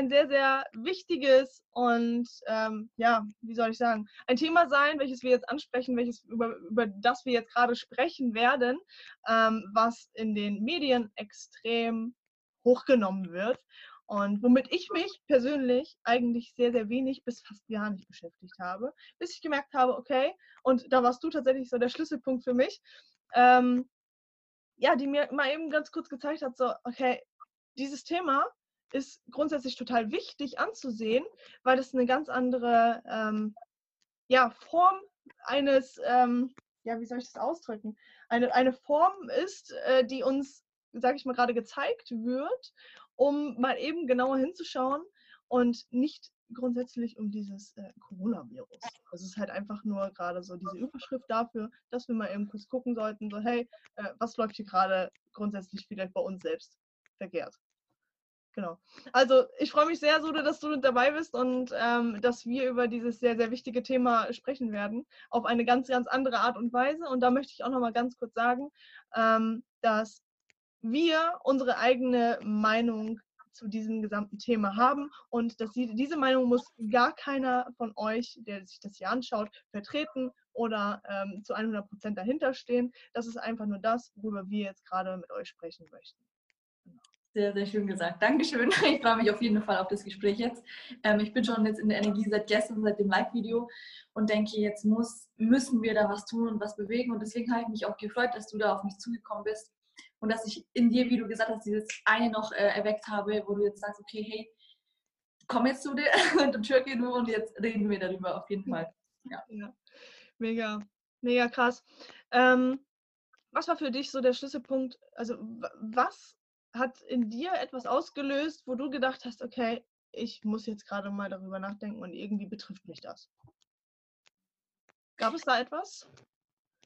Ein sehr, sehr wichtiges und ähm, ja, wie soll ich sagen, ein Thema sein, welches wir jetzt ansprechen, welches über, über das wir jetzt gerade sprechen werden, ähm, was in den Medien extrem hochgenommen wird und womit ich mich persönlich eigentlich sehr, sehr wenig bis fast gar nicht beschäftigt habe, bis ich gemerkt habe, okay, und da warst du tatsächlich so der Schlüsselpunkt für mich, ähm, ja, die mir mal eben ganz kurz gezeigt hat, so, okay, dieses Thema ist grundsätzlich total wichtig anzusehen, weil es eine ganz andere ähm, ja, Form eines, ähm, ja, wie soll ich das ausdrücken? Eine, eine Form ist, äh, die uns, sage ich mal, gerade gezeigt wird, um mal eben genauer hinzuschauen und nicht grundsätzlich um dieses äh, Coronavirus. Es ist halt einfach nur gerade so diese Überschrift dafür, dass wir mal eben kurz gucken sollten, so hey, äh, was läuft hier gerade grundsätzlich vielleicht bei uns selbst verkehrt. Genau. Also ich freue mich sehr, Sude, dass du mit dabei bist und ähm, dass wir über dieses sehr, sehr wichtige Thema sprechen werden, auf eine ganz, ganz andere Art und Weise. Und da möchte ich auch noch mal ganz kurz sagen, ähm, dass wir unsere eigene Meinung zu diesem gesamten Thema haben und dass sie, diese Meinung muss gar keiner von euch, der sich das hier anschaut, vertreten oder ähm, zu 100 Prozent dahinter stehen. Das ist einfach nur das, worüber wir jetzt gerade mit euch sprechen möchten. Sehr, sehr schön gesagt. Dankeschön. Ich freue mich auf jeden Fall auf das Gespräch jetzt. Ähm, ich bin schon jetzt in der Energie seit gestern, seit dem Live-Video und denke, jetzt muss, müssen wir da was tun und was bewegen. Und deswegen habe ich mich auch gefreut, dass du da auf mich zugekommen bist und dass ich in dir, wie du gesagt hast, dieses eine noch äh, erweckt habe, wo du jetzt sagst, okay, hey, komm jetzt zu dir und Türkei du und jetzt reden wir darüber auf jeden Fall. Ja. ja. Mega, mega krass. Ähm, was war für dich so der Schlüsselpunkt? Also was hat in dir etwas ausgelöst, wo du gedacht hast, okay, ich muss jetzt gerade mal darüber nachdenken und irgendwie betrifft mich das? Gab es da etwas?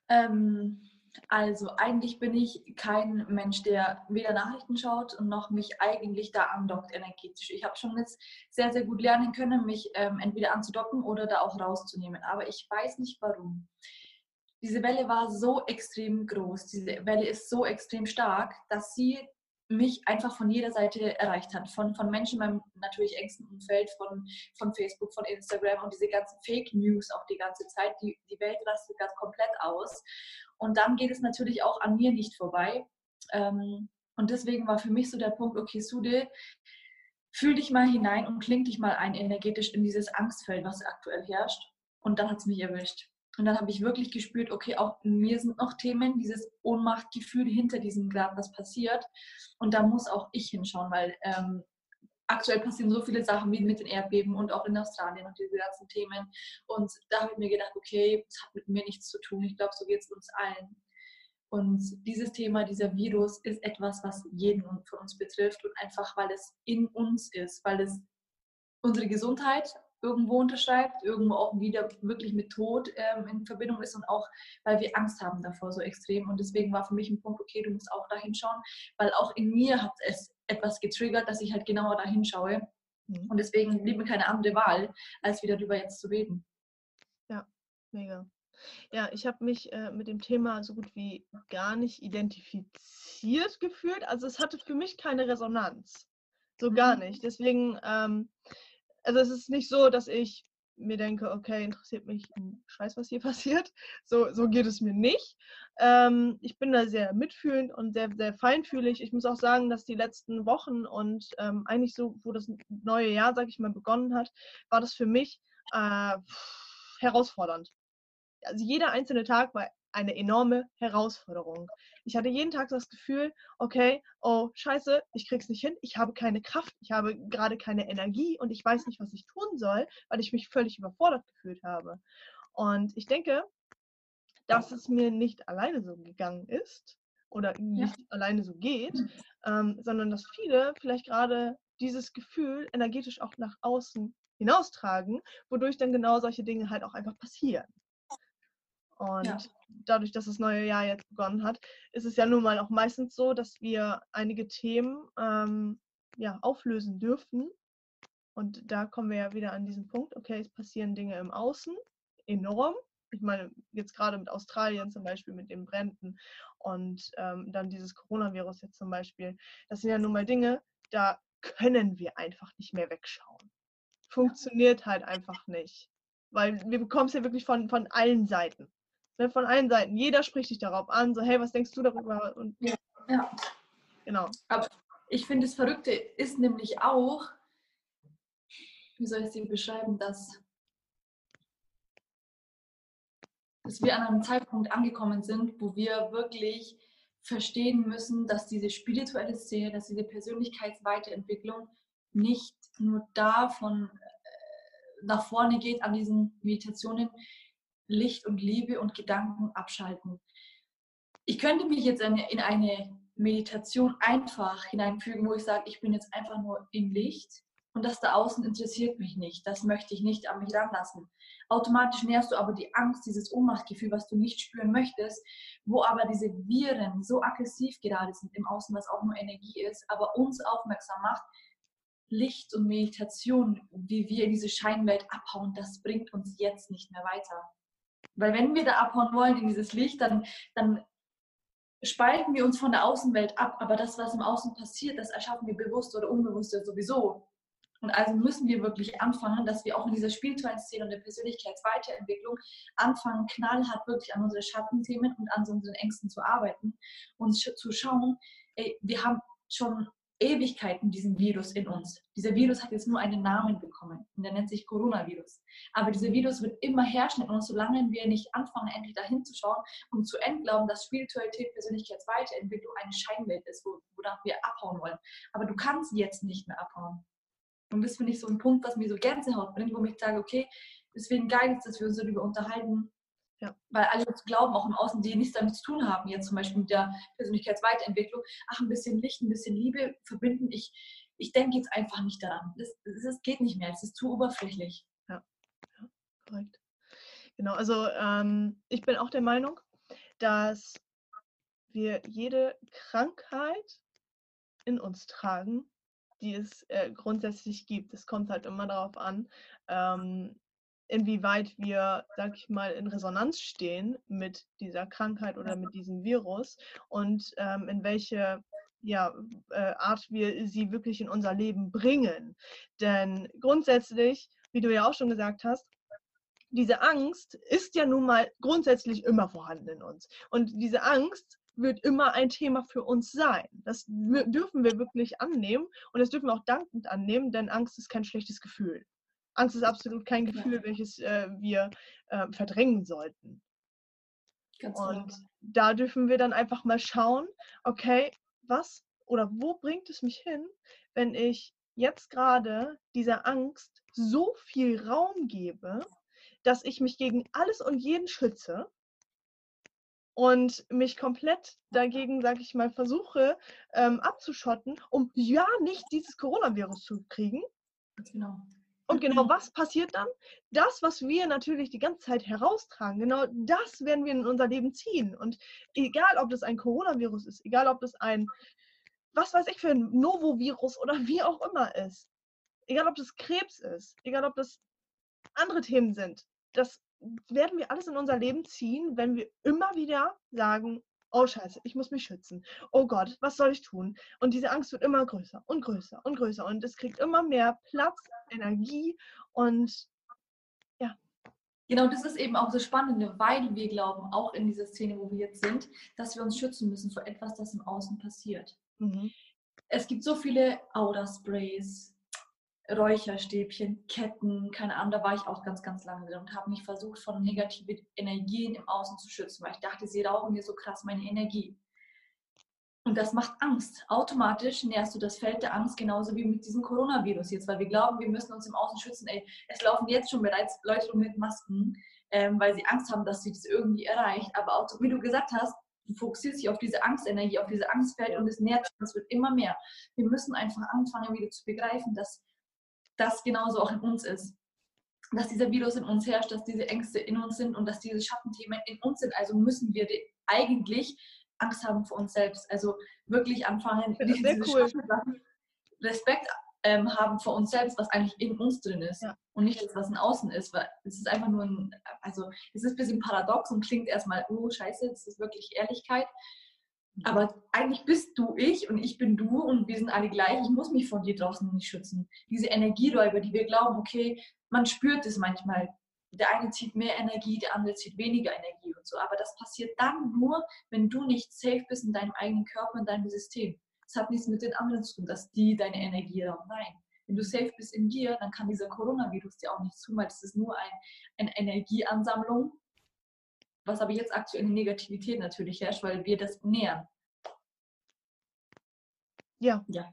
Ähm, also eigentlich bin ich kein Mensch, der weder Nachrichten schaut und noch mich eigentlich da andockt energetisch. Ich habe schon jetzt sehr, sehr gut lernen können, mich ähm, entweder anzudocken oder da auch rauszunehmen. Aber ich weiß nicht warum. Diese Welle war so extrem groß, diese Welle ist so extrem stark, dass sie mich einfach von jeder Seite erreicht hat. Von, von Menschen in meinem natürlich engsten Umfeld, von, von Facebook, von Instagram und diese ganzen Fake News auch die ganze Zeit. Die, die Welt rastet ganz komplett aus. Und dann geht es natürlich auch an mir nicht vorbei. Ähm, und deswegen war für mich so der Punkt, okay, Sude, fühl dich mal hinein und kling dich mal ein energetisch in dieses Angstfeld, was aktuell herrscht. Und dann hat es mich erwischt. Und dann habe ich wirklich gespürt, okay, auch in mir sind noch Themen, dieses Ohnmachtgefühl hinter diesem gerade was passiert. Und da muss auch ich hinschauen, weil ähm, aktuell passieren so viele Sachen wie mit den Erdbeben und auch in Australien und diese ganzen Themen. Und da habe ich mir gedacht, okay, das hat mit mir nichts zu tun. Ich glaube, so geht es uns allen. Und dieses Thema, dieser Virus ist etwas, was jeden von uns betrifft und einfach, weil es in uns ist, weil es unsere Gesundheit irgendwo unterschreibt, irgendwo auch wieder wirklich mit Tod ähm, in Verbindung ist und auch, weil wir Angst haben davor so extrem. Und deswegen war für mich ein Punkt, okay, du musst auch da hinschauen, weil auch in mir hat es etwas getriggert, dass ich halt genauer da hinschaue. Mhm. Und deswegen blieb mir keine andere Wahl, als wieder darüber jetzt zu reden. Ja, mega. Ja, ich habe mich äh, mit dem Thema so gut wie gar nicht identifiziert gefühlt. Also es hatte für mich keine Resonanz. So gar mhm. nicht. Deswegen ähm, also es ist nicht so, dass ich mir denke, okay, interessiert mich ein Scheiß, was hier passiert. So, so geht es mir nicht. Ähm, ich bin da sehr mitfühlend und sehr, sehr feinfühlig. Ich muss auch sagen, dass die letzten Wochen und ähm, eigentlich so, wo das neue Jahr, sag ich mal, begonnen hat, war das für mich äh, herausfordernd. Also jeder einzelne Tag war eine enorme Herausforderung. Ich hatte jeden Tag das Gefühl, okay, oh scheiße, ich krieg's nicht hin, ich habe keine Kraft, ich habe gerade keine Energie und ich weiß nicht, was ich tun soll, weil ich mich völlig überfordert gefühlt habe. Und ich denke, dass es mir nicht alleine so gegangen ist oder nicht ja. alleine so geht, ähm, sondern dass viele vielleicht gerade dieses Gefühl energetisch auch nach außen hinaustragen, wodurch dann genau solche Dinge halt auch einfach passieren. Und ja. dadurch, dass das neue Jahr jetzt begonnen hat, ist es ja nun mal auch meistens so, dass wir einige Themen ähm, ja, auflösen dürfen. Und da kommen wir ja wieder an diesen Punkt, okay, es passieren Dinge im Außen, enorm. Ich meine, jetzt gerade mit Australien zum Beispiel, mit den Bränden und ähm, dann dieses Coronavirus jetzt zum Beispiel. Das sind ja nun mal Dinge, da können wir einfach nicht mehr wegschauen. Funktioniert halt einfach nicht. Weil wir bekommen es ja wirklich von, von allen Seiten. Ne, von allen Seiten. Jeder spricht dich darauf an, so, hey, was denkst du darüber? Und, ja. ja. Genau. Aber ich finde, das Verrückte ist nämlich auch, wie soll ich es dir beschreiben, dass, dass wir an einem Zeitpunkt angekommen sind, wo wir wirklich verstehen müssen, dass diese spirituelle Szene, dass diese Persönlichkeitsweiterentwicklung nicht nur davon äh, nach vorne geht an diesen Meditationen, Licht und Liebe und Gedanken abschalten. Ich könnte mich jetzt in eine Meditation einfach hineinfügen, wo ich sage, ich bin jetzt einfach nur im Licht und das da außen interessiert mich nicht. Das möchte ich nicht an mich ranlassen. Automatisch nährst du aber die Angst, dieses Ohnmachtgefühl, was du nicht spüren möchtest, wo aber diese Viren so aggressiv gerade sind im Außen, was auch nur Energie ist, aber uns aufmerksam macht, Licht und Meditation, wie wir in diese Scheinwelt abhauen, das bringt uns jetzt nicht mehr weiter. Weil wenn wir da abhauen wollen in dieses Licht, dann, dann spalten wir uns von der Außenwelt ab. Aber das, was im Außen passiert, das erschaffen wir bewusst oder unbewusst sowieso. Und also müssen wir wirklich anfangen, dass wir auch in dieser spirituellen Szene und der Persönlichkeitsweiterentwicklung anfangen, knallhart wirklich an unsere Schattenthemen und an unseren Ängsten zu arbeiten und zu schauen, ey, wir haben schon Ewigkeiten diesen Virus in uns. Dieser Virus hat jetzt nur einen Namen bekommen und der nennt sich Coronavirus. Aber dieser Virus wird immer herrschen in uns, solange wir nicht anfangen, endlich dahin zu schauen und zu entglauben, dass Spiritualität, Persönlichkeitsweiterentwicklung eine Scheinwelt ist, wonach wir abhauen wollen. Aber du kannst jetzt nicht mehr abhauen. Und das finde ich so ein Punkt, was mir so Gänsehaut bringt, wo ich sage, okay, deswegen geil ist, dass wir uns darüber unterhalten, ja. Weil alle glauben auch im Außen, die nichts damit zu tun haben, jetzt zum Beispiel mit der Persönlichkeitsweiterentwicklung, ach, ein bisschen Licht, ein bisschen Liebe verbinden. Ich, ich denke jetzt einfach nicht daran. Das, das geht nicht mehr, es ist zu oberflächlich. Ja, ja korrekt. Genau, also ähm, ich bin auch der Meinung, dass wir jede Krankheit in uns tragen, die es äh, grundsätzlich gibt. Es kommt halt immer darauf an, ähm, inwieweit wir, sag ich mal, in Resonanz stehen mit dieser Krankheit oder mit diesem Virus und ähm, in welche ja, äh, Art wir sie wirklich in unser Leben bringen. Denn grundsätzlich, wie du ja auch schon gesagt hast, diese Angst ist ja nun mal grundsätzlich immer vorhanden in uns. Und diese Angst wird immer ein Thema für uns sein. Das dürfen wir wirklich annehmen und das dürfen wir auch dankend annehmen, denn Angst ist kein schlechtes Gefühl. Angst ist absolut kein Gefühl, ja. welches äh, wir äh, verdrängen sollten. Ganz und genau. da dürfen wir dann einfach mal schauen, okay, was oder wo bringt es mich hin, wenn ich jetzt gerade dieser Angst so viel Raum gebe, dass ich mich gegen alles und jeden schütze und mich komplett dagegen, sage ich mal, versuche ähm, abzuschotten, um ja nicht dieses Coronavirus zu kriegen. Genau. Und genau was passiert dann? Das, was wir natürlich die ganze Zeit heraustragen, genau das werden wir in unser Leben ziehen. Und egal, ob das ein Coronavirus ist, egal, ob das ein, was weiß ich, für ein Novovirus oder wie auch immer ist, egal, ob das Krebs ist, egal, ob das andere Themen sind, das werden wir alles in unser Leben ziehen, wenn wir immer wieder sagen, oh scheiße, ich muss mich schützen. Oh Gott, was soll ich tun? Und diese Angst wird immer größer und größer und größer und es kriegt immer mehr Platz, Energie und ja. Genau, das ist eben auch das Spannende, weil wir glauben, auch in dieser Szene, wo wir jetzt sind, dass wir uns schützen müssen vor etwas, das im Außen passiert. Mhm. Es gibt so viele Aura-Sprays, Räucherstäbchen, Ketten, keine Ahnung, da war ich auch ganz, ganz lange drin und habe mich versucht, von negativen Energien im Außen zu schützen, weil ich dachte, sie rauben mir so krass meine Energie. Und das macht Angst. Automatisch nährst du das Feld der Angst genauso wie mit diesem Coronavirus jetzt, weil wir glauben, wir müssen uns im Außen schützen. Ey, es laufen jetzt schon bereits Leute um mit Masken, ähm, weil sie Angst haben, dass sie das irgendwie erreicht. Aber auch, wie du gesagt hast, du fokussierst dich auf diese Angstenergie, auf diese Angstfeld und es nährt es wird immer mehr. Wir müssen einfach anfangen, wieder zu begreifen, dass das genauso auch in uns ist. Dass dieser Virus in uns herrscht, dass diese Ängste in uns sind und dass diese Schattenthemen in uns sind. Also müssen wir eigentlich Angst haben vor uns selbst. Also wirklich anfangen, diese cool. Respekt ähm, haben vor uns selbst, was eigentlich in uns drin ist ja. und nicht das, was in außen ist. Weil es ist einfach nur ein, also es ist ein bisschen paradox und klingt erstmal, oh scheiße, das ist wirklich Ehrlichkeit. Aber eigentlich bist du ich und ich bin du und wir sind alle gleich. Ich muss mich vor dir draußen nicht schützen. Diese Energieräuber, die wir glauben, okay, man spürt es manchmal. Der eine zieht mehr Energie, der andere zieht weniger Energie und so. Aber das passiert dann nur, wenn du nicht safe bist in deinem eigenen Körper, in deinem System. Es hat nichts mit den anderen zu tun, dass die deine Energie rauben. Nein. Wenn du safe bist in dir, dann kann dieser Coronavirus dir auch nichts tun, weil es ist nur ein, eine Energieansammlung, was aber jetzt aktuell in Negativität natürlich herrscht, weil wir das nähern. Ja. Ja.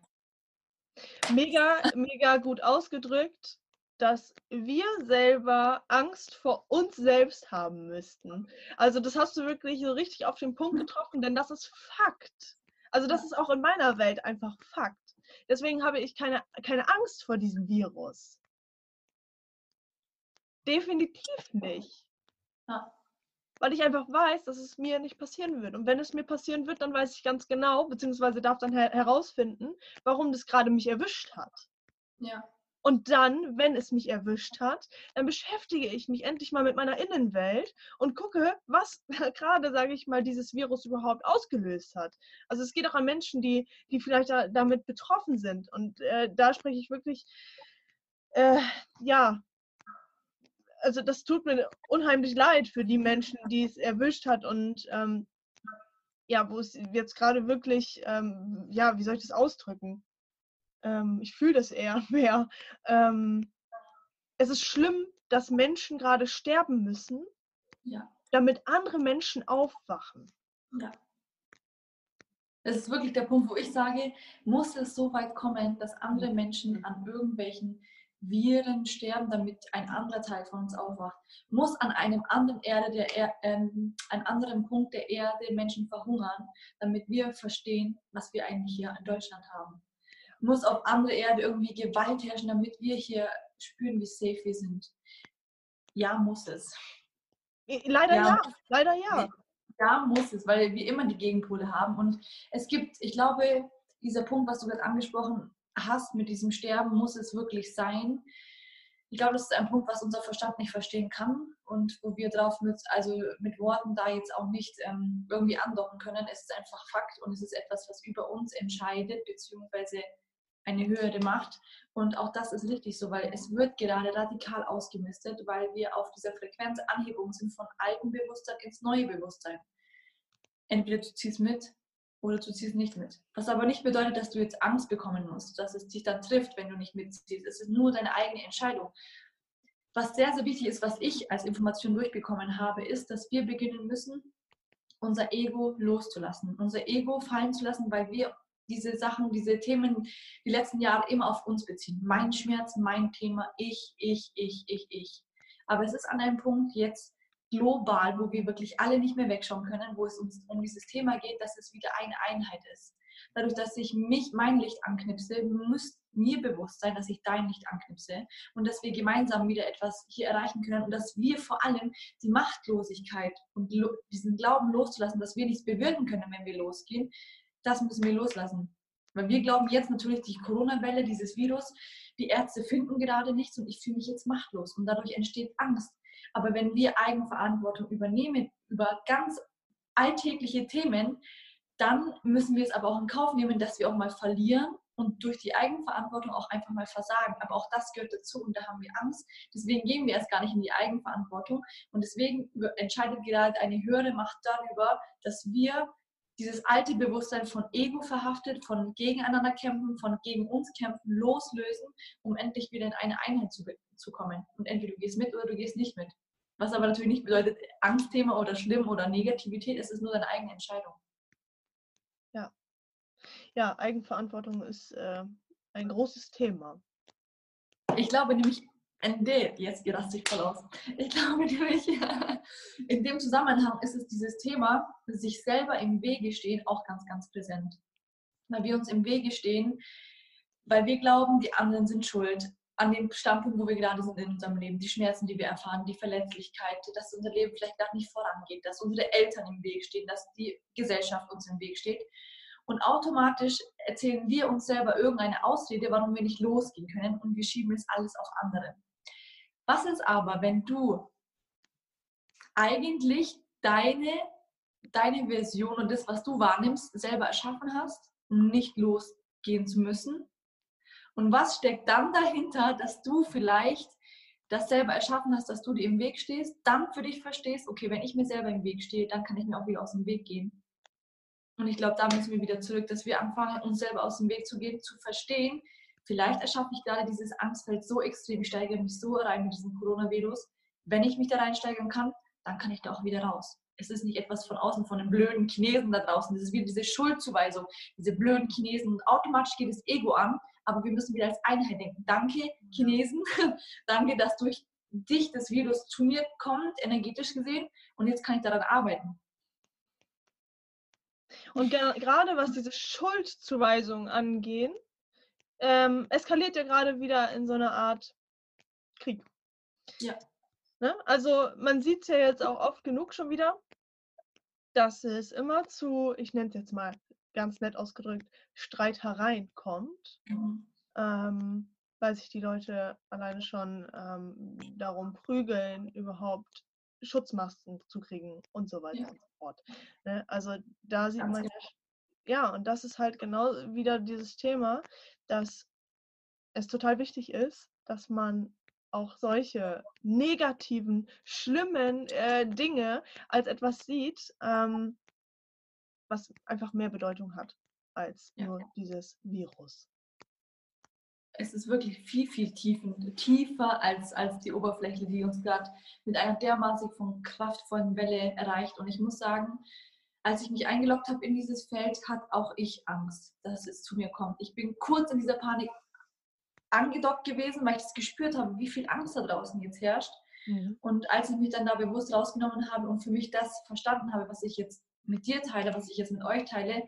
Mega, mega gut ausgedrückt, dass wir selber Angst vor uns selbst haben müssten. Also das hast du wirklich so richtig auf den Punkt getroffen, denn das ist Fakt. Also das ist auch in meiner Welt einfach Fakt. Deswegen habe ich keine, keine Angst vor diesem Virus. Definitiv nicht. Ja. Weil ich einfach weiß, dass es mir nicht passieren wird. Und wenn es mir passieren wird, dann weiß ich ganz genau, beziehungsweise darf dann her herausfinden, warum das gerade mich erwischt hat. Ja. Und dann, wenn es mich erwischt hat, dann beschäftige ich mich endlich mal mit meiner Innenwelt und gucke, was gerade, sage ich mal, dieses Virus überhaupt ausgelöst hat. Also es geht auch an Menschen, die, die vielleicht da, damit betroffen sind. Und äh, da spreche ich wirklich, äh, ja, also das tut mir unheimlich leid für die Menschen, die es erwischt hat und ähm, ja, wo es jetzt gerade wirklich, ähm, ja, wie soll ich das ausdrücken? ähm, ich fühle das eher mehr. Ähm, es ist schlimm, dass Menschen gerade sterben müssen, ja. damit andere Menschen aufwachen. Ja. Das ist wirklich der Punkt, wo ich sage, muss es so weit kommen, dass andere Menschen an irgendwelchen Viren sterben, damit ein anderer Teil von uns aufwacht. Muss an einem anderen Erde, der er, ähm, einen anderen Punkt der Erde Menschen verhungern, damit wir verstehen, was wir eigentlich hier in Deutschland haben muss auf andere Erde irgendwie Gewalt herrschen, damit wir hier spüren, wie safe wir sind. Ja, muss es. Leider ja, ja. leider ja. Ja, muss es, weil wir immer die Gegenpole haben. Und es gibt, ich glaube, dieser Punkt, was du gerade angesprochen hast mit diesem Sterben, muss es wirklich sein. Ich glaube, das ist ein Punkt, was unser Verstand nicht verstehen kann und wo wir drauf mit, also mit Worten da jetzt auch nicht ähm, irgendwie andocken können. Es ist einfach Fakt und es ist etwas, was über uns entscheidet, beziehungsweise eine höhere Macht. Und auch das ist richtig so, weil es wird gerade radikal ausgemistet, weil wir auf dieser Frequenzanhebung sind von altem Bewusstsein ins neue Bewusstsein. Entweder du ziehst mit oder du ziehst nicht mit. Was aber nicht bedeutet, dass du jetzt Angst bekommen musst, dass es dich dann trifft, wenn du nicht mitziehst. Es ist nur deine eigene Entscheidung. Was sehr, sehr wichtig ist, was ich als Information durchbekommen habe, ist, dass wir beginnen müssen, unser Ego loszulassen, unser Ego fallen zu lassen, weil wir diese Sachen, diese Themen die letzten Jahre immer auf uns beziehen. Mein Schmerz, mein Thema, ich, ich, ich, ich, ich. Aber es ist an einem Punkt jetzt global, wo wir wirklich alle nicht mehr wegschauen können, wo es uns um dieses Thema geht, dass es wieder eine Einheit ist. Dadurch, dass ich mich, mein Licht anknipse, muss mir bewusst sein, dass ich dein Licht anknipse und dass wir gemeinsam wieder etwas hier erreichen können und dass wir vor allem die Machtlosigkeit und diesen Glauben loszulassen, dass wir nichts bewirken können, wenn wir losgehen, das müssen wir loslassen. Weil wir glauben jetzt natürlich die Corona-Welle, dieses Virus, die Ärzte finden gerade nichts und ich fühle mich jetzt machtlos und dadurch entsteht Angst. Aber wenn wir Eigenverantwortung übernehmen über ganz alltägliche Themen, dann müssen wir es aber auch in Kauf nehmen, dass wir auch mal verlieren und durch die Eigenverantwortung auch einfach mal versagen. Aber auch das gehört dazu und da haben wir Angst. Deswegen gehen wir erst gar nicht in die Eigenverantwortung und deswegen entscheidet gerade eine höhere Macht darüber, dass wir dieses alte Bewusstsein von Ego verhaftet, von gegeneinander kämpfen, von gegen uns kämpfen, loslösen, um endlich wieder in eine Einheit zu, zu kommen. Und entweder du gehst mit oder du gehst nicht mit. Was aber natürlich nicht bedeutet, Angstthema oder schlimm oder Negativität, es ist nur deine eigene Entscheidung. Ja. Ja, Eigenverantwortung ist äh, ein großes Thema. Ich glaube nämlich, Ende, jetzt raste ich voll aus. Ich glaube nämlich, in dem Zusammenhang ist es dieses Thema, sich selber im Wege stehen, auch ganz, ganz präsent. Weil wir uns im Wege stehen, weil wir glauben, die anderen sind schuld an dem Standpunkt, wo wir gerade sind in unserem Leben, die Schmerzen, die wir erfahren, die Verletzlichkeit, dass unser Leben vielleicht gar nicht vorangeht, dass unsere Eltern im Weg stehen, dass die Gesellschaft uns im Weg steht. Und automatisch erzählen wir uns selber irgendeine Ausrede, warum wir nicht losgehen können und wir schieben es alles auf andere. Was ist aber, wenn du eigentlich deine, deine Version und das, was du wahrnimmst, selber erschaffen hast, um nicht losgehen zu müssen? Und was steckt dann dahinter, dass du vielleicht das selber erschaffen hast, dass du dir im Weg stehst, dann für dich verstehst, okay, wenn ich mir selber im Weg stehe, dann kann ich mir auch wieder aus dem Weg gehen. Und ich glaube, da müssen wir wieder zurück, dass wir anfangen, uns selber aus dem Weg zu gehen, zu verstehen, vielleicht erschaffe ich gerade dieses Angstfeld so extrem, ich steige mich so rein mit diesem Coronavirus. Wenn ich mich da reinsteigern kann, dann kann ich da auch wieder raus. Es ist nicht etwas von außen, von den blöden Chinesen da draußen. Das ist wie diese Schuldzuweisung, diese blöden Chinesen. Und automatisch geht das Ego an, aber wir müssen wieder als Einheit denken. Danke, Chinesen. Danke, dass durch dich das Virus zu mir kommt, energetisch gesehen. Und jetzt kann ich daran arbeiten. Und gerade was diese Schuldzuweisung angeht, ähm, eskaliert ja gerade wieder in so eine Art Krieg. Ja. Ne? Also man sieht es ja jetzt auch oft genug schon wieder, dass es immer zu, ich nenne es jetzt mal ganz nett ausgedrückt, Streitereien kommt, mhm. ähm, weil sich die Leute alleine schon ähm, darum prügeln, überhaupt Schutzmasken zu kriegen und so weiter ja. und so fort. Ne? Also da sieht ganz man ja, genau. ja, und das ist halt genau wieder dieses Thema, dass es total wichtig ist, dass man auch solche negativen, schlimmen äh, Dinge als etwas sieht, ähm, was einfach mehr Bedeutung hat als ja. nur dieses Virus. Es ist wirklich viel, viel tiefen, tiefer als, als die Oberfläche, die uns gerade mit einer dermaßen von kraftvollen Welle erreicht. Und ich muss sagen, als ich mich eingeloggt habe in dieses Feld, hat auch ich Angst, dass es zu mir kommt. Ich bin kurz in dieser Panik angedockt gewesen, weil ich das gespürt habe, wie viel Angst da draußen jetzt herrscht. Mhm. Und als ich mich dann da bewusst rausgenommen habe und für mich das verstanden habe, was ich jetzt mit dir teile, was ich jetzt mit euch teile,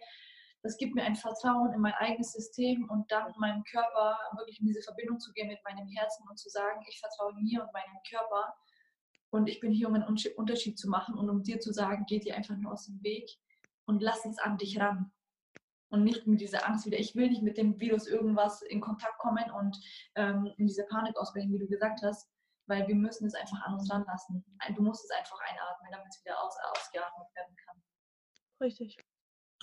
das gibt mir ein Vertrauen in mein eigenes System und dann meinem Körper wirklich in diese Verbindung zu gehen mit meinem Herzen und zu sagen, ich vertraue mir und meinem Körper und ich bin hier, um einen Unterschied zu machen und um dir zu sagen, geh dir einfach nur aus dem Weg und lass es an dich ran. Und nicht mit dieser Angst wieder, ich will nicht mit dem Virus irgendwas in Kontakt kommen und ähm, in diese Panik ausbrechen, wie du gesagt hast, weil wir müssen es einfach an uns ranlassen. Du musst es einfach einatmen, damit es wieder aus, ausgeatmet werden kann. Richtig.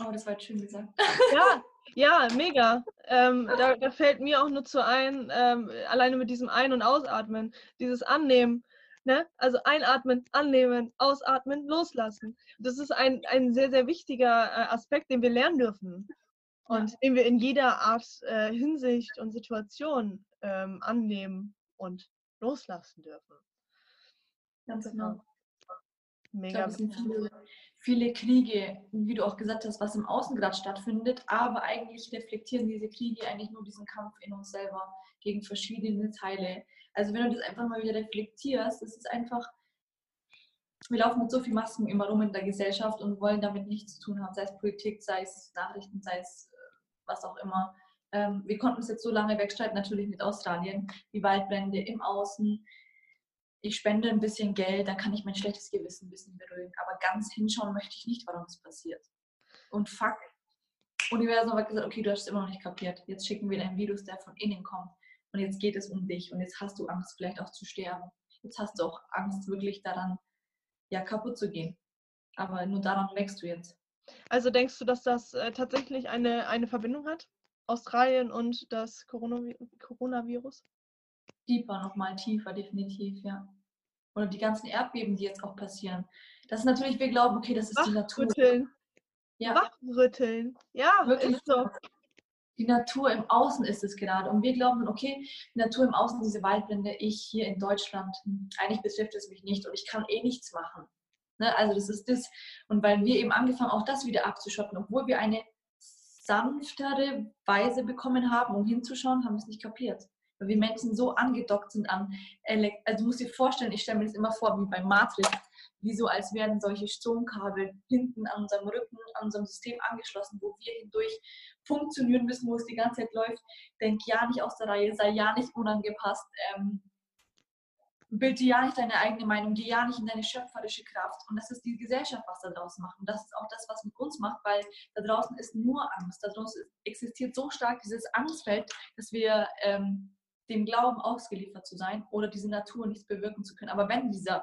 Oh, das war jetzt schön gesagt. Ja, ja, mega. Ähm, da, da, fällt mir auch nur zu ein, ähm, alleine mit diesem Ein- und Ausatmen, dieses Annehmen. Ne? Also einatmen, annehmen, ausatmen, loslassen. Das ist ein, ein sehr, sehr wichtiger äh, Aspekt, den wir lernen dürfen und ja. den wir in jeder Art äh, Hinsicht und Situation ähm, annehmen und loslassen dürfen. Ganz genau. Mega. Ich glaub, viele, viele Kriege, wie du auch gesagt hast, was im Außen gerade stattfindet, aber eigentlich reflektieren diese Kriege eigentlich nur diesen Kampf in uns selber gegen verschiedene Teile also wenn du das einfach mal wieder reflektierst, es ist einfach, wir laufen mit so viel Masken immer rum in der Gesellschaft und wollen damit nichts zu tun haben, sei es Politik, sei es Nachrichten, sei es äh, was auch immer. Ähm, wir konnten es jetzt so lange wegstreiten, natürlich mit Australien, die Waldbrände im Außen. Ich spende ein bisschen Geld, dann kann ich mein schlechtes Gewissen ein bisschen beruhigen. Aber ganz hinschauen möchte ich nicht, warum es passiert. Und fuck, Universum hat gesagt, okay, du hast es immer noch nicht kapiert. Jetzt schicken wir ein Virus, der von innen kommt und jetzt geht es um dich und jetzt hast du Angst, vielleicht auch zu sterben. Jetzt hast du auch Angst, wirklich daran ja, kaputt zu gehen. Aber nur daran wächst du jetzt. Also denkst du, dass das äh, tatsächlich eine, eine Verbindung hat? Australien und das Coronavi Coronavirus? Tiefer, nochmal tiefer, definitiv, ja. Oder die ganzen Erdbeben, die jetzt auch passieren. Das ist natürlich, wir glauben, okay, das ist Wachrütteln. die Natur. Ja. Wachrütteln. Ja, Wirklich ist so die Natur im Außen ist es gerade. Und wir glauben, okay, die Natur im Außen, diese Waldbrände, ich hier in Deutschland, hm, eigentlich betrifft es mich nicht und ich kann eh nichts machen. Ne? Also das ist das. Und weil wir eben angefangen, auch das wieder abzuschotten, obwohl wir eine sanftere Weise bekommen haben, um hinzuschauen, haben wir es nicht kapiert. weil wir Menschen so angedockt sind an Elekt also du musst dir vorstellen, ich stelle mir das immer vor wie bei Matrix, wie so als wären solche Stromkabel hinten an unserem Rücken, an unserem System angeschlossen, wo wir hindurch funktionieren müssen, wo es die ganze Zeit läuft. Denk ja nicht aus der Reihe, sei ja nicht unangepasst. Ähm, bild dir ja nicht deine eigene Meinung, geh ja nicht in deine schöpferische Kraft. Und das ist die Gesellschaft, was da draußen macht. Und das ist auch das, was mit uns macht, weil da draußen ist nur Angst. Da draußen existiert so stark dieses Angstfeld, dass wir ähm, dem Glauben ausgeliefert zu sein oder diese Natur nichts bewirken zu können. Aber wenn dieser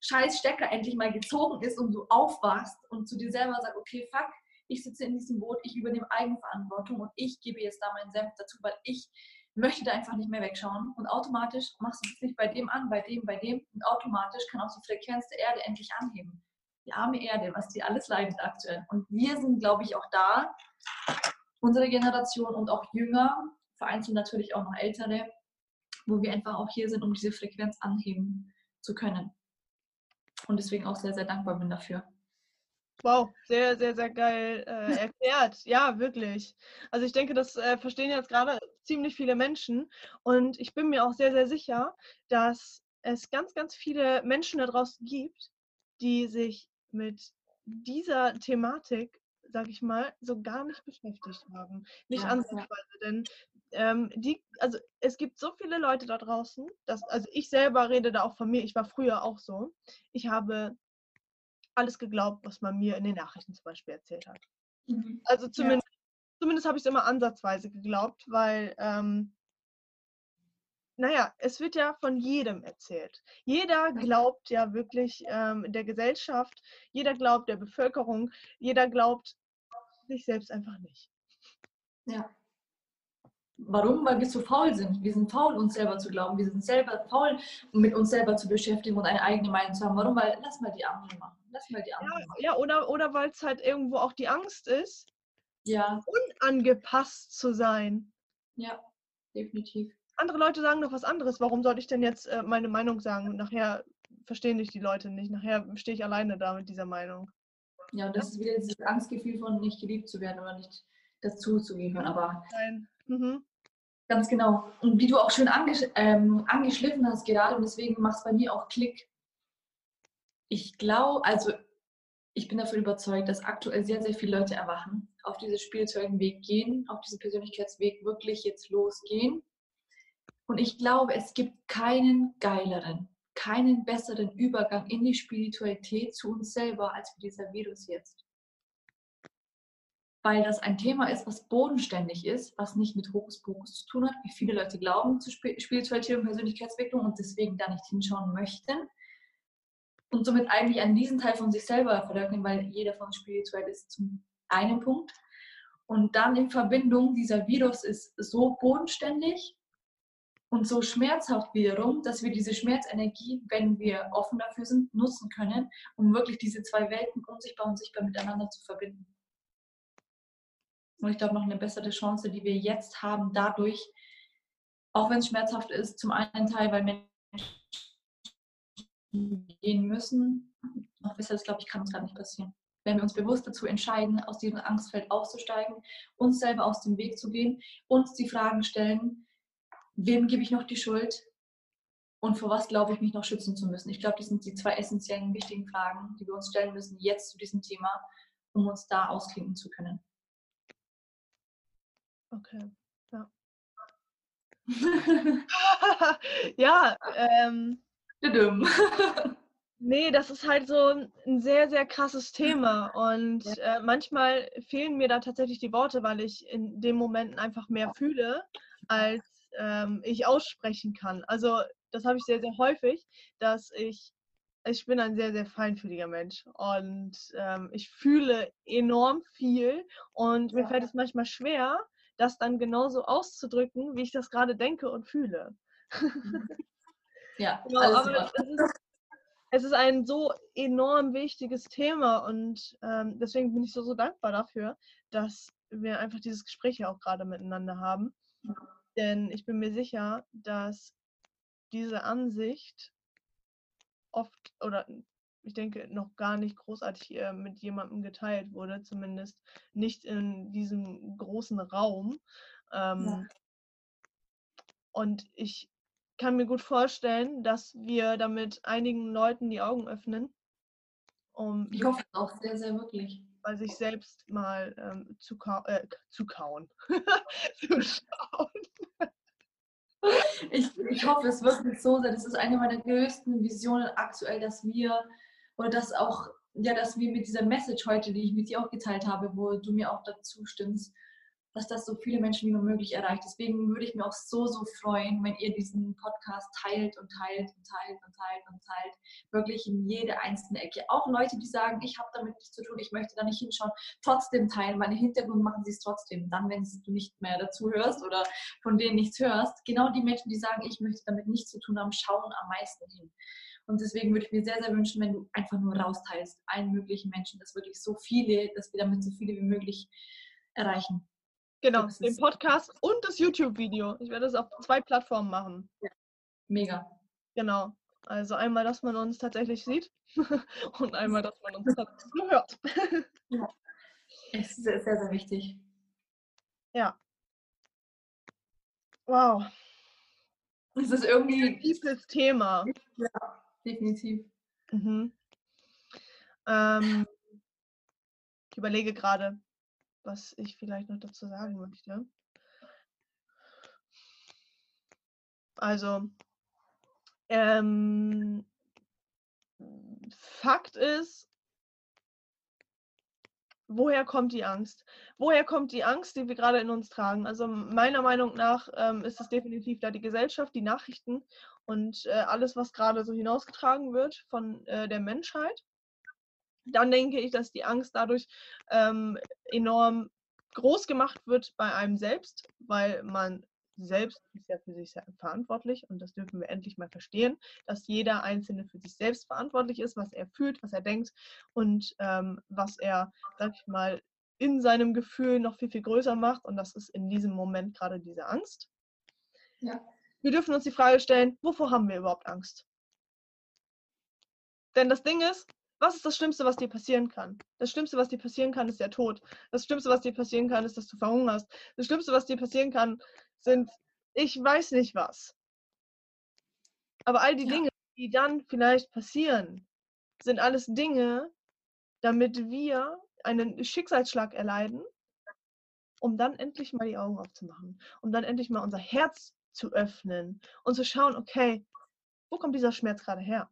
scheiß Stecker endlich mal gezogen ist und du aufwachst und zu dir selber sagst, okay, fuck, ich sitze in diesem Boot, ich übernehme Eigenverantwortung und ich gebe jetzt da meinen Senf dazu, weil ich möchte da einfach nicht mehr wegschauen. Und automatisch machst du es nicht bei dem an, bei dem, bei dem. Und automatisch kann auch die Frequenz der Erde endlich anheben. Die arme Erde, was die alles leidet aktuell. Und wir sind, glaube ich, auch da, unsere Generation und auch jünger, vereinzelt natürlich auch noch ältere, wo wir einfach auch hier sind, um diese Frequenz anheben zu können. Und deswegen auch sehr, sehr dankbar bin dafür. Wow, sehr, sehr, sehr geil äh, erklärt. Ja, wirklich. Also ich denke, das äh, verstehen jetzt gerade ziemlich viele Menschen. Und ich bin mir auch sehr, sehr sicher, dass es ganz, ganz viele Menschen da draußen gibt, die sich mit dieser Thematik, sag ich mal, so gar nicht beschäftigt haben. Nicht ja, ansatzweise. Ja. Denn ähm, die, also es gibt so viele Leute da draußen, dass, also ich selber rede da auch von mir, ich war früher auch so. Ich habe alles geglaubt, was man mir in den Nachrichten zum Beispiel erzählt hat. Mhm. Also zumindest, ja. zumindest habe ich es immer ansatzweise geglaubt, weil, ähm, naja, es wird ja von jedem erzählt. Jeder glaubt ja wirklich ähm, der Gesellschaft, jeder glaubt der Bevölkerung, jeder glaubt sich selbst einfach nicht. Ja. Warum? Weil wir zu faul sind. Wir sind faul, uns selber zu glauben. Wir sind selber faul, mit uns selber zu beschäftigen und eine eigene Meinung zu haben. Warum? Weil lass mal die anderen machen. Lass mal die anderen ja. Ja, oder, oder weil es halt irgendwo auch die Angst ist, ja. unangepasst zu sein. Ja, definitiv. Andere Leute sagen noch was anderes. Warum soll ich denn jetzt äh, meine Meinung sagen? Und nachher verstehen dich die Leute nicht. Nachher stehe ich alleine da mit dieser Meinung. Ja, und das ist wieder dieses Angstgefühl von nicht geliebt zu werden oder nicht dazu zu gehören. Aber Nein. Mhm. Ganz genau. Und wie du auch schön angesch ähm, angeschliffen hast gerade, und deswegen macht es bei mir auch Klick. Ich glaube, also ich bin davon überzeugt, dass aktuell sehr, sehr viele Leute erwachen, auf diesen spirituellen Weg gehen, auf diesen Persönlichkeitsweg wirklich jetzt losgehen. Und ich glaube, es gibt keinen geileren, keinen besseren Übergang in die Spiritualität zu uns selber als für dieser Virus jetzt weil das ein Thema ist, was bodenständig ist, was nicht mit Hokuspokus zu tun hat, wie viele Leute glauben zu Spiritualität und Persönlichkeitsentwicklung und deswegen da nicht hinschauen möchten. Und somit eigentlich an diesen Teil von sich selber verleugnen, weil jeder von uns spirituell ist zum einen Punkt. Und dann in Verbindung, dieser Virus ist so bodenständig und so schmerzhaft wiederum, dass wir diese Schmerzenergie, wenn wir offen dafür sind, nutzen können, um wirklich diese zwei Welten unsichtbar und sichtbar miteinander zu verbinden. Und ich glaube, noch eine bessere Chance, die wir jetzt haben, dadurch, auch wenn es schmerzhaft ist, zum einen Teil, weil Menschen gehen müssen, noch besser, das glaube ich, kann uns gar nicht passieren. Wenn wir uns bewusst dazu entscheiden, aus diesem Angstfeld auszusteigen, uns selber aus dem Weg zu gehen, uns die Fragen stellen, wem gebe ich noch die Schuld und vor was glaube ich mich noch schützen zu müssen. Ich glaube, das sind die zwei essentiellen, wichtigen Fragen, die wir uns stellen müssen jetzt zu diesem Thema, um uns da ausklinken zu können. Okay, ja. ja, ähm. nee, das ist halt so ein sehr, sehr krasses Thema. Und äh, manchmal fehlen mir da tatsächlich die Worte, weil ich in den Momenten einfach mehr fühle, als ähm, ich aussprechen kann. Also das habe ich sehr, sehr häufig, dass ich, ich bin ein sehr, sehr feinfühliger Mensch und ähm, ich fühle enorm viel und mir fällt es manchmal schwer, das dann genauso auszudrücken, wie ich das gerade denke und fühle. Ja, genau, aber es ist, es ist, ein so enorm wichtiges Thema und ähm, deswegen bin ich so, so dankbar dafür, dass wir einfach dieses Gespräch ja auch gerade miteinander haben. Denn ich bin mir sicher, dass diese Ansicht oft oder ich denke, noch gar nicht großartig äh, mit jemandem geteilt wurde, zumindest nicht in diesem großen Raum. Ähm, ja. und ich kann mir gut vorstellen, dass wir damit einigen Leuten die Augen öffnen. Um ich hoffe auch sehr, sehr wirklich. Bei sich selbst mal ähm, zu, ka äh, zu kauen. zu schauen. Ich, ich hoffe es wirklich so sehr. Das ist eine meiner größten Visionen aktuell, dass wir oder dass auch, ja, dass wir mit dieser Message heute, die ich mit dir auch geteilt habe, wo du mir auch dazu stimmst, dass das so viele Menschen wie nur möglich erreicht. Deswegen würde ich mir auch so, so freuen, wenn ihr diesen Podcast teilt und teilt und teilt und teilt und teilt. Wirklich in jede einzelne Ecke. Auch Leute, die sagen, ich habe damit nichts zu tun, ich möchte da nicht hinschauen, trotzdem teilen. Meine Hintergrund machen sie es trotzdem. Dann, wenn du nicht mehr dazu hörst oder von denen nichts hörst. Genau die Menschen, die sagen, ich möchte damit nichts zu tun haben, schauen am meisten hin. Und deswegen würde ich mir sehr, sehr wünschen, wenn du einfach nur rausteilst, allen möglichen Menschen, dass wirklich so viele, dass wir damit so viele wie möglich erreichen. Genau, den Podcast und das YouTube-Video. Ich werde es auf zwei Plattformen machen. Ja. Mega. Genau. Also einmal, dass man uns tatsächlich sieht und einmal, dass man uns tatsächlich hört. ja. Es ist sehr, sehr, wichtig. Ja. Wow. Es ist irgendwie ein tiefes Thema. Ja, definitiv. Mhm. Ähm, ich überlege gerade, was ich vielleicht noch dazu sagen möchte. Also, ähm, Fakt ist, woher kommt die Angst? Woher kommt die Angst, die wir gerade in uns tragen? Also meiner Meinung nach ähm, ist es definitiv da die Gesellschaft, die Nachrichten und äh, alles, was gerade so hinausgetragen wird von äh, der Menschheit dann denke ich, dass die Angst dadurch ähm, enorm groß gemacht wird bei einem selbst, weil man selbst ist ja für sich verantwortlich und das dürfen wir endlich mal verstehen, dass jeder Einzelne für sich selbst verantwortlich ist, was er fühlt, was er denkt und ähm, was er, sag ich mal, in seinem Gefühl noch viel, viel größer macht und das ist in diesem Moment gerade diese Angst. Ja. Wir dürfen uns die Frage stellen, wovor haben wir überhaupt Angst? Denn das Ding ist, was ist das Schlimmste, was dir passieren kann? Das Schlimmste, was dir passieren kann, ist der Tod. Das Schlimmste, was dir passieren kann, ist, dass du verhungerst. Das Schlimmste, was dir passieren kann, sind, ich weiß nicht was. Aber all die ja. Dinge, die dann vielleicht passieren, sind alles Dinge, damit wir einen Schicksalsschlag erleiden, um dann endlich mal die Augen aufzumachen, um dann endlich mal unser Herz zu öffnen und zu schauen, okay, wo kommt dieser Schmerz gerade her?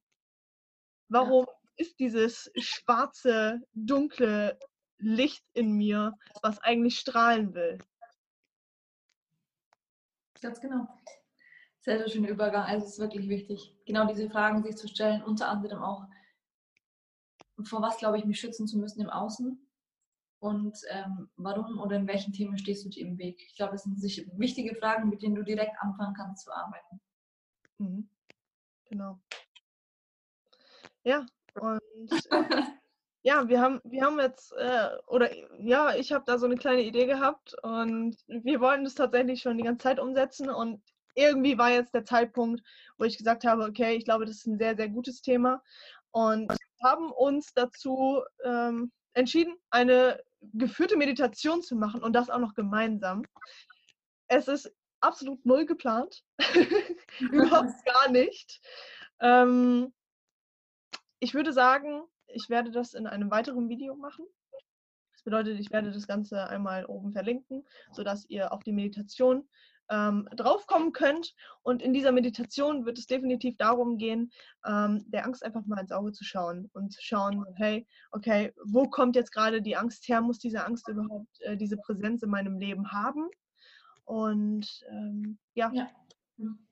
Warum ja ist dieses schwarze, dunkle Licht in mir, was eigentlich strahlen will. Ganz genau. Sehr, sehr schöner Übergang. Also es ist wirklich wichtig, genau diese Fragen sich zu stellen, unter anderem auch, vor was glaube ich, mich schützen zu müssen im Außen und ähm, warum oder in welchen Themen stehst du dir im Weg. Ich glaube, das sind sich wichtige Fragen, mit denen du direkt anfangen kannst zu arbeiten. Mhm. Genau. Ja, und ja, wir haben, wir haben jetzt, äh, oder ja, ich habe da so eine kleine Idee gehabt und wir wollten das tatsächlich schon die ganze Zeit umsetzen und irgendwie war jetzt der Zeitpunkt, wo ich gesagt habe, okay, ich glaube, das ist ein sehr, sehr gutes Thema und haben uns dazu ähm, entschieden, eine geführte Meditation zu machen und das auch noch gemeinsam. Es ist absolut null geplant, überhaupt gar nicht. Ähm, ich würde sagen, ich werde das in einem weiteren Video machen. Das bedeutet, ich werde das Ganze einmal oben verlinken, sodass ihr auf die Meditation ähm, draufkommen könnt. Und in dieser Meditation wird es definitiv darum gehen, ähm, der Angst einfach mal ins Auge zu schauen und zu schauen, hey, okay, wo kommt jetzt gerade die Angst her? Muss diese Angst überhaupt äh, diese Präsenz in meinem Leben haben? Und ähm, ja, ja,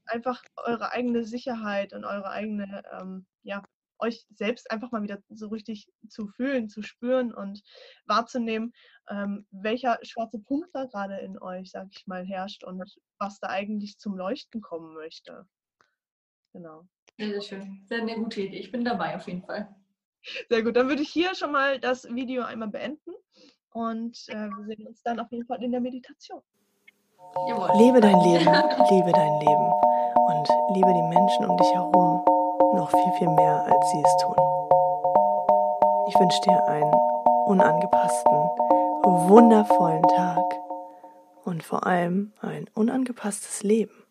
einfach eure eigene Sicherheit und eure eigene ähm, ja, euch selbst einfach mal wieder so richtig zu fühlen, zu spüren und wahrzunehmen, ähm, welcher schwarze Punkt da gerade in euch, sag ich mal, herrscht und was da eigentlich zum Leuchten kommen möchte. Genau. Sehr, sehr schön. Sehr eine gute Idee. Ich bin dabei auf jeden Fall. Sehr gut. Dann würde ich hier schon mal das Video einmal beenden und äh, wir sehen uns dann auf jeden Fall in der Meditation. Jawohl. Lebe dein Leben, liebe dein Leben und liebe die Menschen um dich herum noch viel, viel mehr, als sie es tun. Ich wünsche dir einen unangepassten, wundervollen Tag und vor allem ein unangepasstes Leben.